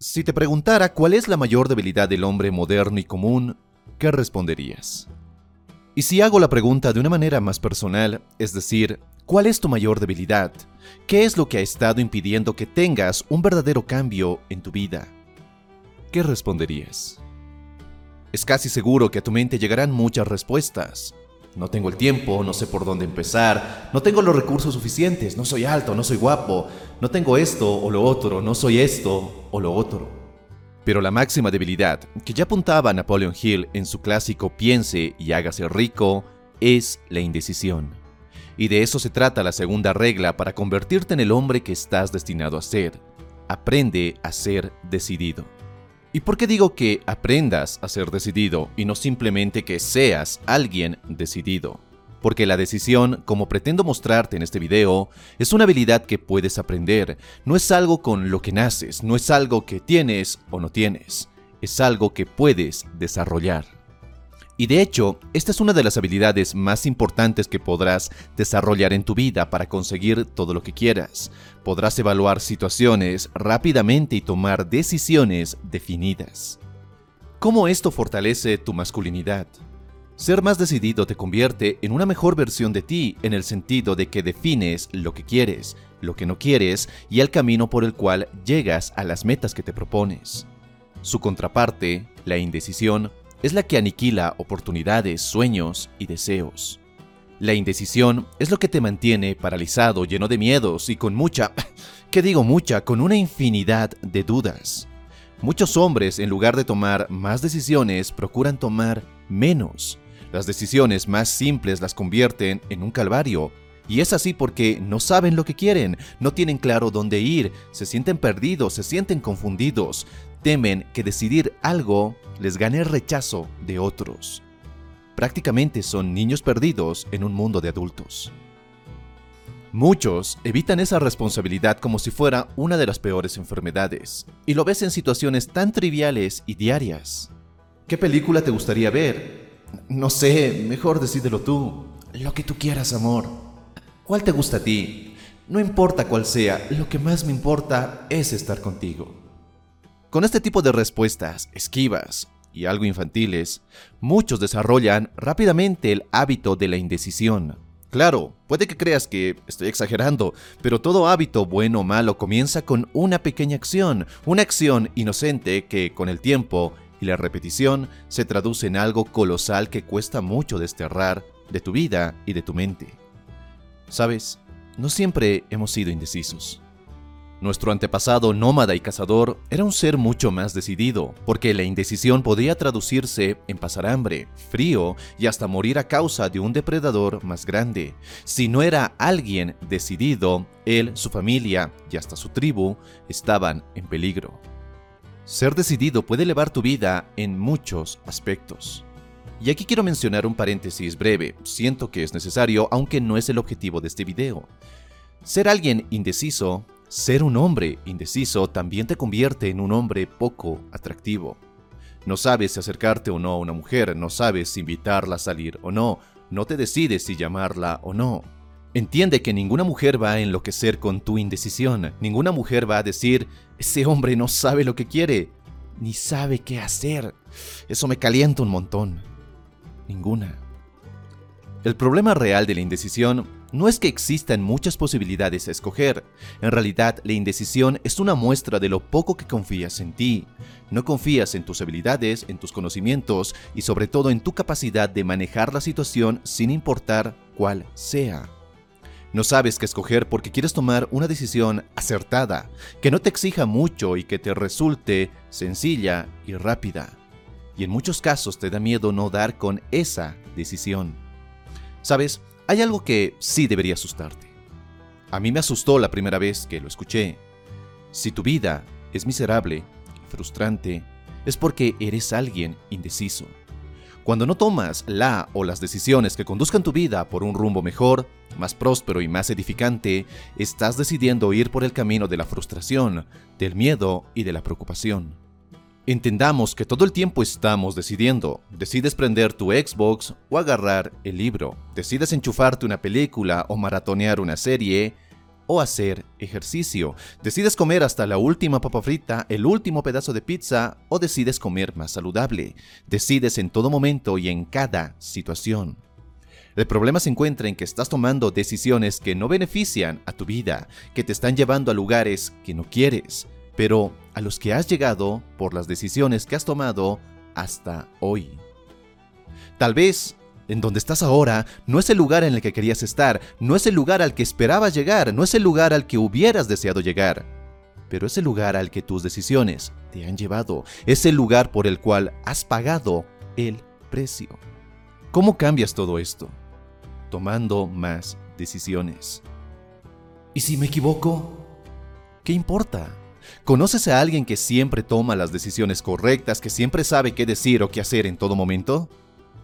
Si te preguntara cuál es la mayor debilidad del hombre moderno y común, ¿qué responderías? Y si hago la pregunta de una manera más personal, es decir, ¿cuál es tu mayor debilidad? ¿Qué es lo que ha estado impidiendo que tengas un verdadero cambio en tu vida? ¿Qué responderías? Es casi seguro que a tu mente llegarán muchas respuestas. No tengo el tiempo, no sé por dónde empezar, no tengo los recursos suficientes, no soy alto, no soy guapo, no tengo esto o lo otro, no soy esto o lo otro. Pero la máxima debilidad, que ya apuntaba Napoleon Hill en su clásico Piense y hágase rico, es la indecisión. Y de eso se trata la segunda regla para convertirte en el hombre que estás destinado a ser. Aprende a ser decidido. ¿Y por qué digo que aprendas a ser decidido y no simplemente que seas alguien decidido? Porque la decisión, como pretendo mostrarte en este video, es una habilidad que puedes aprender, no es algo con lo que naces, no es algo que tienes o no tienes, es algo que puedes desarrollar. Y de hecho, esta es una de las habilidades más importantes que podrás desarrollar en tu vida para conseguir todo lo que quieras. Podrás evaluar situaciones rápidamente y tomar decisiones definidas. ¿Cómo esto fortalece tu masculinidad? Ser más decidido te convierte en una mejor versión de ti en el sentido de que defines lo que quieres, lo que no quieres y el camino por el cual llegas a las metas que te propones. Su contraparte, la indecisión, es la que aniquila oportunidades, sueños y deseos. La indecisión es lo que te mantiene paralizado, lleno de miedos y con mucha, ¿qué digo mucha? Con una infinidad de dudas. Muchos hombres, en lugar de tomar más decisiones, procuran tomar menos. Las decisiones más simples las convierten en un calvario. Y es así porque no saben lo que quieren, no tienen claro dónde ir, se sienten perdidos, se sienten confundidos, temen que decidir algo les gane el rechazo de otros. Prácticamente son niños perdidos en un mundo de adultos. Muchos evitan esa responsabilidad como si fuera una de las peores enfermedades, y lo ves en situaciones tan triviales y diarias. ¿Qué película te gustaría ver? No sé, mejor decídelo tú. Lo que tú quieras, amor. ¿Cuál te gusta a ti? No importa cuál sea, lo que más me importa es estar contigo. Con este tipo de respuestas esquivas y algo infantiles, muchos desarrollan rápidamente el hábito de la indecisión. Claro, puede que creas que estoy exagerando, pero todo hábito bueno o malo comienza con una pequeña acción, una acción inocente que con el tiempo y la repetición se traduce en algo colosal que cuesta mucho desterrar de tu vida y de tu mente. Sabes, no siempre hemos sido indecisos. Nuestro antepasado nómada y cazador era un ser mucho más decidido, porque la indecisión podía traducirse en pasar hambre, frío y hasta morir a causa de un depredador más grande. Si no era alguien decidido, él, su familia y hasta su tribu estaban en peligro. Ser decidido puede elevar tu vida en muchos aspectos. Y aquí quiero mencionar un paréntesis breve, siento que es necesario, aunque no es el objetivo de este video. Ser alguien indeciso ser un hombre indeciso también te convierte en un hombre poco atractivo. No sabes si acercarte o no a una mujer, no sabes si invitarla a salir o no, no te decides si llamarla o no. Entiende que ninguna mujer va a enloquecer con tu indecisión, ninguna mujer va a decir, ese hombre no sabe lo que quiere, ni sabe qué hacer. Eso me calienta un montón. Ninguna. El problema real de la indecisión no es que existan muchas posibilidades a escoger, en realidad la indecisión es una muestra de lo poco que confías en ti. No confías en tus habilidades, en tus conocimientos y sobre todo en tu capacidad de manejar la situación sin importar cuál sea. No sabes qué escoger porque quieres tomar una decisión acertada, que no te exija mucho y que te resulte sencilla y rápida. Y en muchos casos te da miedo no dar con esa decisión. Sabes, hay algo que sí debería asustarte. A mí me asustó la primera vez que lo escuché. Si tu vida es miserable y frustrante, es porque eres alguien indeciso. Cuando no tomas la o las decisiones que conduzcan tu vida por un rumbo mejor, más próspero y más edificante, estás decidiendo ir por el camino de la frustración, del miedo y de la preocupación. Entendamos que todo el tiempo estamos decidiendo. Decides prender tu Xbox o agarrar el libro. Decides enchufarte una película o maratonear una serie. o hacer ejercicio. Decides comer hasta la última papa frita, el último pedazo de pizza o decides comer más saludable. Decides en todo momento y en cada situación. El problema se encuentra en que estás tomando decisiones que no benefician a tu vida, que te están llevando a lugares que no quieres, pero a los que has llegado por las decisiones que has tomado hasta hoy. Tal vez en donde estás ahora no es el lugar en el que querías estar, no es el lugar al que esperabas llegar, no es el lugar al que hubieras deseado llegar, pero es el lugar al que tus decisiones te han llevado, es el lugar por el cual has pagado el precio. ¿Cómo cambias todo esto? Tomando más decisiones. ¿Y si me equivoco? ¿Qué importa? ¿Conoces a alguien que siempre toma las decisiones correctas, que siempre sabe qué decir o qué hacer en todo momento?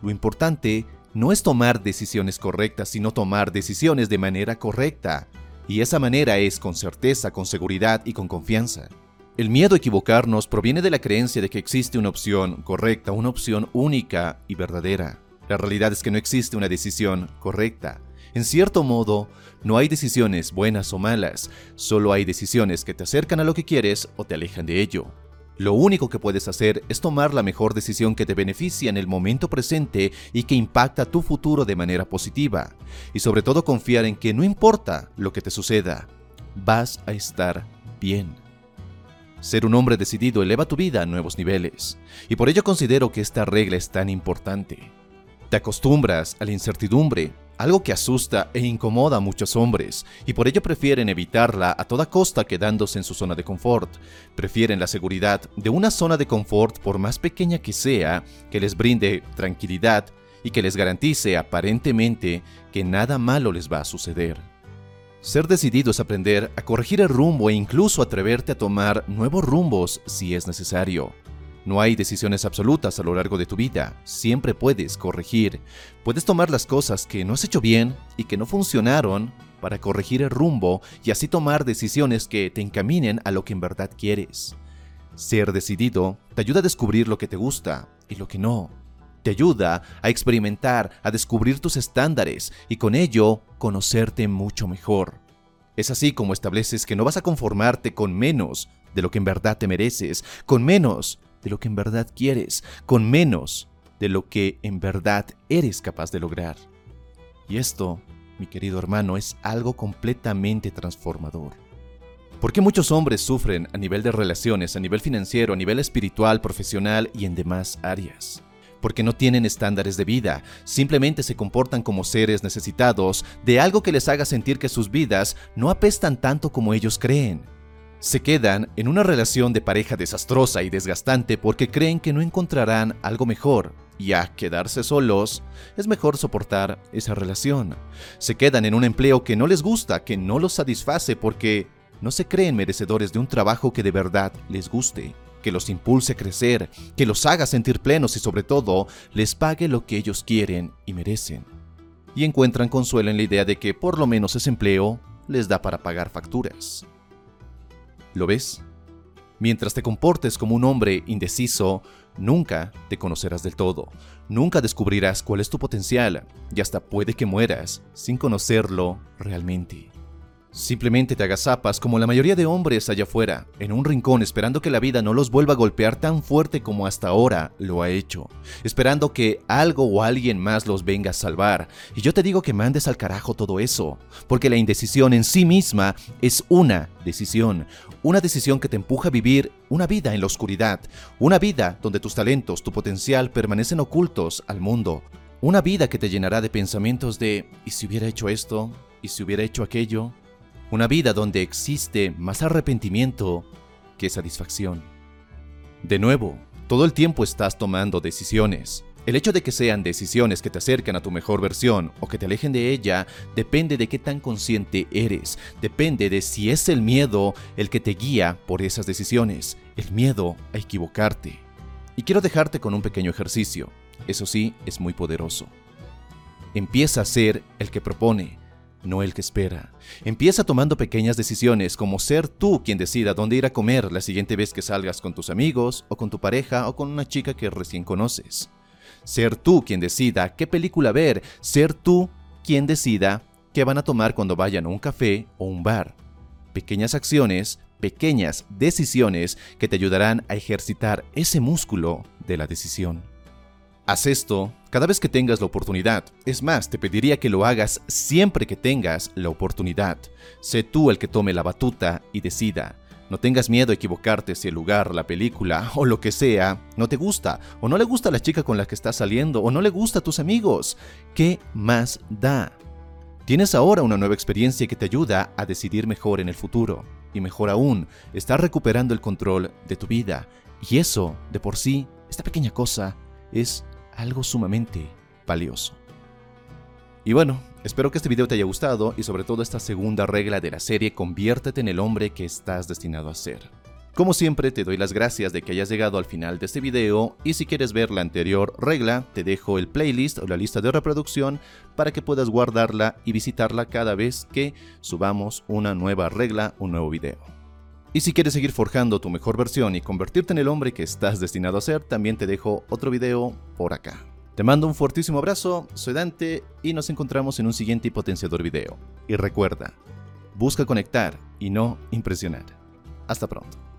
Lo importante no es tomar decisiones correctas, sino tomar decisiones de manera correcta. Y esa manera es con certeza, con seguridad y con confianza. El miedo a equivocarnos proviene de la creencia de que existe una opción correcta, una opción única y verdadera. La realidad es que no existe una decisión correcta. En cierto modo, no hay decisiones buenas o malas, solo hay decisiones que te acercan a lo que quieres o te alejan de ello. Lo único que puedes hacer es tomar la mejor decisión que te beneficia en el momento presente y que impacta tu futuro de manera positiva. Y sobre todo confiar en que no importa lo que te suceda, vas a estar bien. Ser un hombre decidido eleva tu vida a nuevos niveles, y por ello considero que esta regla es tan importante. Te acostumbras a la incertidumbre, algo que asusta e incomoda a muchos hombres, y por ello prefieren evitarla a toda costa quedándose en su zona de confort. Prefieren la seguridad de una zona de confort por más pequeña que sea, que les brinde tranquilidad y que les garantice aparentemente que nada malo les va a suceder. Ser decidido es aprender a corregir el rumbo e incluso atreverte a tomar nuevos rumbos si es necesario. No hay decisiones absolutas a lo largo de tu vida, siempre puedes corregir. Puedes tomar las cosas que no has hecho bien y que no funcionaron para corregir el rumbo y así tomar decisiones que te encaminen a lo que en verdad quieres. Ser decidido te ayuda a descubrir lo que te gusta y lo que no. Te ayuda a experimentar, a descubrir tus estándares y con ello conocerte mucho mejor. Es así como estableces que no vas a conformarte con menos de lo que en verdad te mereces, con menos de lo que en verdad quieres, con menos de lo que en verdad eres capaz de lograr. Y esto, mi querido hermano, es algo completamente transformador. ¿Por qué muchos hombres sufren a nivel de relaciones, a nivel financiero, a nivel espiritual, profesional y en demás áreas? Porque no tienen estándares de vida, simplemente se comportan como seres necesitados de algo que les haga sentir que sus vidas no apestan tanto como ellos creen se quedan en una relación de pareja desastrosa y desgastante porque creen que no encontrarán algo mejor y a quedarse solos es mejor soportar esa relación. Se quedan en un empleo que no les gusta, que no los satisface porque no se creen merecedores de un trabajo que de verdad les guste, que los impulse a crecer, que los haga sentir plenos y sobre todo les pague lo que ellos quieren y merecen. Y encuentran consuelo en la idea de que por lo menos ese empleo les da para pagar facturas. ¿Lo ves? Mientras te comportes como un hombre indeciso, nunca te conocerás del todo, nunca descubrirás cuál es tu potencial y hasta puede que mueras sin conocerlo realmente. Simplemente te agazapas como la mayoría de hombres allá afuera, en un rincón esperando que la vida no los vuelva a golpear tan fuerte como hasta ahora lo ha hecho, esperando que algo o alguien más los venga a salvar. Y yo te digo que mandes al carajo todo eso, porque la indecisión en sí misma es una decisión, una decisión que te empuja a vivir una vida en la oscuridad, una vida donde tus talentos, tu potencial permanecen ocultos al mundo, una vida que te llenará de pensamientos de ¿y si hubiera hecho esto? ¿y si hubiera hecho aquello? Una vida donde existe más arrepentimiento que satisfacción. De nuevo, todo el tiempo estás tomando decisiones. El hecho de que sean decisiones que te acercan a tu mejor versión o que te alejen de ella depende de qué tan consciente eres, depende de si es el miedo el que te guía por esas decisiones, el miedo a equivocarte. Y quiero dejarte con un pequeño ejercicio, eso sí, es muy poderoso. Empieza a ser el que propone, no el que espera. Empieza tomando pequeñas decisiones como ser tú quien decida dónde ir a comer la siguiente vez que salgas con tus amigos o con tu pareja o con una chica que recién conoces. Ser tú quien decida qué película ver, ser tú quien decida qué van a tomar cuando vayan a un café o un bar. pequeñas acciones, pequeñas decisiones que te ayudarán a ejercitar ese músculo de la decisión. Haz esto cada vez que tengas la oportunidad. Es más, te pediría que lo hagas siempre que tengas la oportunidad. Sé tú el que tome la batuta y decida. No tengas miedo a equivocarte si el lugar, la película o lo que sea no te gusta, o no le gusta a la chica con la que estás saliendo, o no le gusta a tus amigos. ¿Qué más da? Tienes ahora una nueva experiencia que te ayuda a decidir mejor en el futuro. Y mejor aún, estás recuperando el control de tu vida. Y eso, de por sí, esta pequeña cosa, es algo sumamente valioso. Y bueno, espero que este video te haya gustado y sobre todo esta segunda regla de la serie, conviértete en el hombre que estás destinado a ser. Como siempre, te doy las gracias de que hayas llegado al final de este video y si quieres ver la anterior regla, te dejo el playlist o la lista de reproducción para que puedas guardarla y visitarla cada vez que subamos una nueva regla, un nuevo video. Y si quieres seguir forjando tu mejor versión y convertirte en el hombre que estás destinado a ser, también te dejo otro video por acá. Te mando un fuertísimo abrazo, soy Dante y nos encontramos en un siguiente potenciador video. Y recuerda, busca conectar y no impresionar. Hasta pronto.